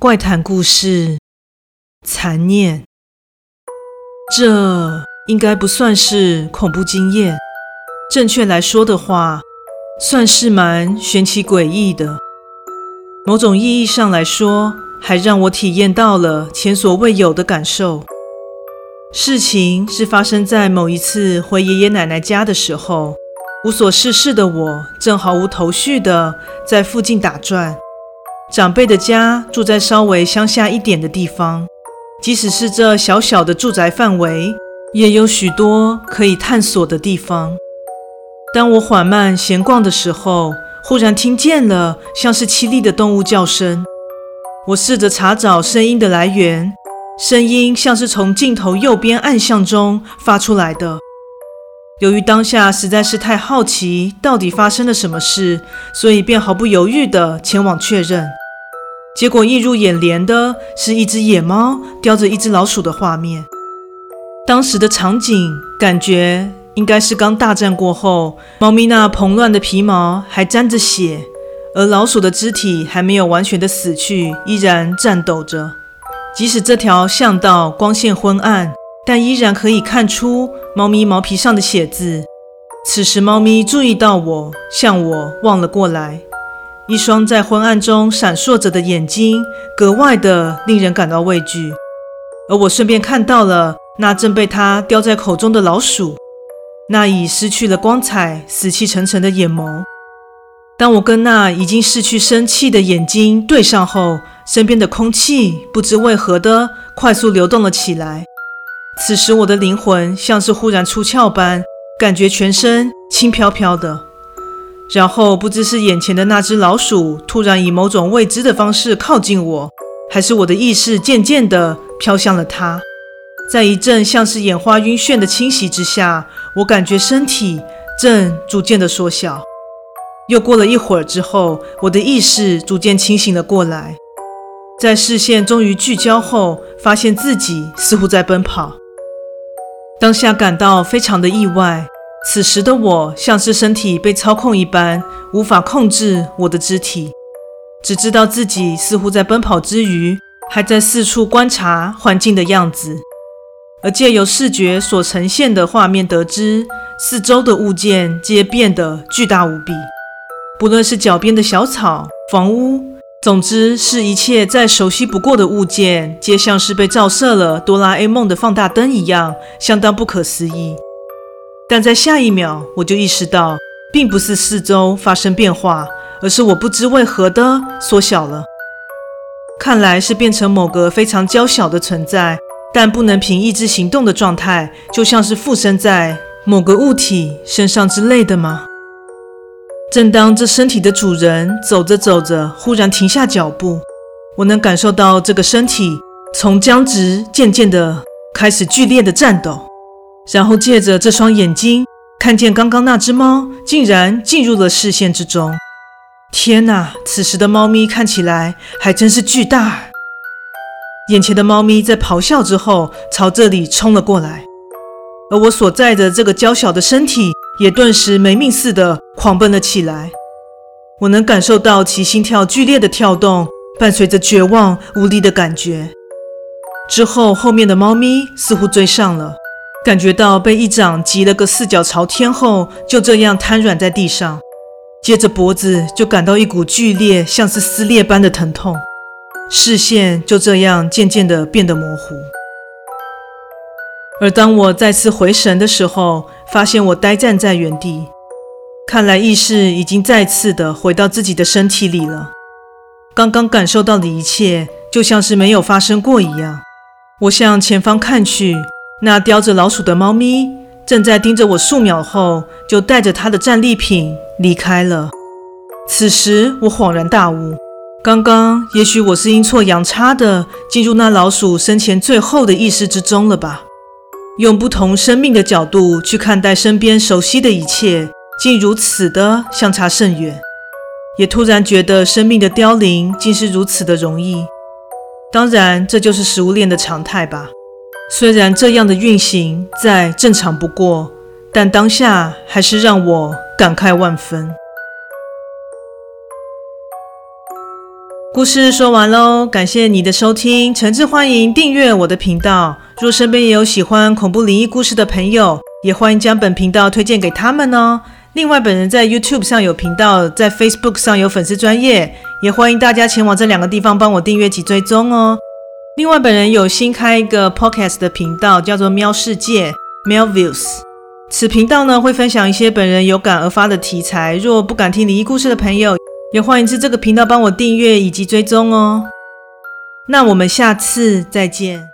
怪谈故事，残念。这应该不算是恐怖经验，正确来说的话，算是蛮玄奇诡异的。某种意义上来说，还让我体验到了前所未有的感受。事情是发生在某一次回爷爷奶奶家的时候，无所事事的我正毫无头绪的在附近打转。长辈的家住在稍微乡下一点的地方，即使是这小小的住宅范围，也有许多可以探索的地方。当我缓慢闲逛的时候，忽然听见了像是凄厉的动物叫声。我试着查找声音的来源，声音像是从镜头右边暗巷中发出来的。由于当下实在是太好奇，到底发生了什么事，所以便毫不犹豫地前往确认。结果映入眼帘的是一只野猫叼着一只老鼠的画面。当时的场景感觉应该是刚大战过后，猫咪那蓬乱的皮毛还沾着血，而老鼠的肢体还没有完全的死去，依然颤抖着。即使这条巷道光线昏暗，但依然可以看出猫咪毛皮上的血渍。此时，猫咪注意到我，向我望了过来。一双在昏暗中闪烁着的眼睛，格外的令人感到畏惧。而我顺便看到了那正被他叼在口中的老鼠，那已失去了光彩、死气沉沉的眼眸。当我跟那已经失去生气的眼睛对上后，身边的空气不知为何的快速流动了起来。此时，我的灵魂像是忽然出窍般，感觉全身轻飘飘的。然后不知是眼前的那只老鼠突然以某种未知的方式靠近我，还是我的意识渐渐地飘向了它。在一阵像是眼花晕眩的侵袭之下，我感觉身体正逐渐的缩小。又过了一会儿之后，我的意识逐渐清醒了过来，在视线终于聚焦后，发现自己似乎在奔跑。当下感到非常的意外。此时的我像是身体被操控一般，无法控制我的肢体，只知道自己似乎在奔跑之余，还在四处观察环境的样子，而借由视觉所呈现的画面得知，四周的物件皆变得巨大无比，不论是脚边的小草、房屋，总之是一切再熟悉不过的物件，皆像是被照射了哆啦 A 梦的放大灯一样，相当不可思议。但在下一秒，我就意识到，并不是四周发生变化，而是我不知为何的缩小了。看来是变成某个非常娇小的存在，但不能凭意志行动的状态，就像是附身在某个物体身上之类的吗？正当这身体的主人走着走着，忽然停下脚步，我能感受到这个身体从僵直渐渐的开始剧烈的颤抖。然后借着这双眼睛，看见刚刚那只猫竟然进入了视线之中。天哪！此时的猫咪看起来还真是巨大。眼前的猫咪在咆哮之后，朝这里冲了过来，而我所在的这个娇小的身体也顿时没命似的狂奔了起来。我能感受到其心跳剧烈的跳动，伴随着绝望无力的感觉。之后，后面的猫咪似乎追上了。感觉到被一掌击了个四脚朝天后，就这样瘫软在地上。接着脖子就感到一股剧烈，像是撕裂般的疼痛，视线就这样渐渐的变得模糊。而当我再次回神的时候，发现我呆站在原地，看来意识已经再次的回到自己的身体里了。刚刚感受到的一切就像是没有发生过一样。我向前方看去。那叼着老鼠的猫咪正在盯着我数秒后，就带着它的战利品离开了。此时我恍然大悟，刚刚也许我是阴错阳差的进入那老鼠生前最后的意识之中了吧？用不同生命的角度去看待身边熟悉的一切，竟如此的相差甚远。也突然觉得生命的凋零竟是如此的容易。当然，这就是食物链的常态吧。虽然这样的运行再正常不过，但当下还是让我感慨万分。故事说完喽，感谢你的收听，诚挚欢迎订阅我的频道。若身边也有喜欢恐怖灵异故事的朋友，也欢迎将本频道推荐给他们哦。另外，本人在 YouTube 上有频道，在 Facebook 上有粉丝专业，也欢迎大家前往这两个地方帮我订阅及追踪哦。另外，本人有新开一个 Podcast 的频道，叫做喵世界 （Melviews）。此频道呢会分享一些本人有感而发的题材。若不敢听灵异故事的朋友，也欢迎至这个频道帮我订阅以及追踪哦。那我们下次再见。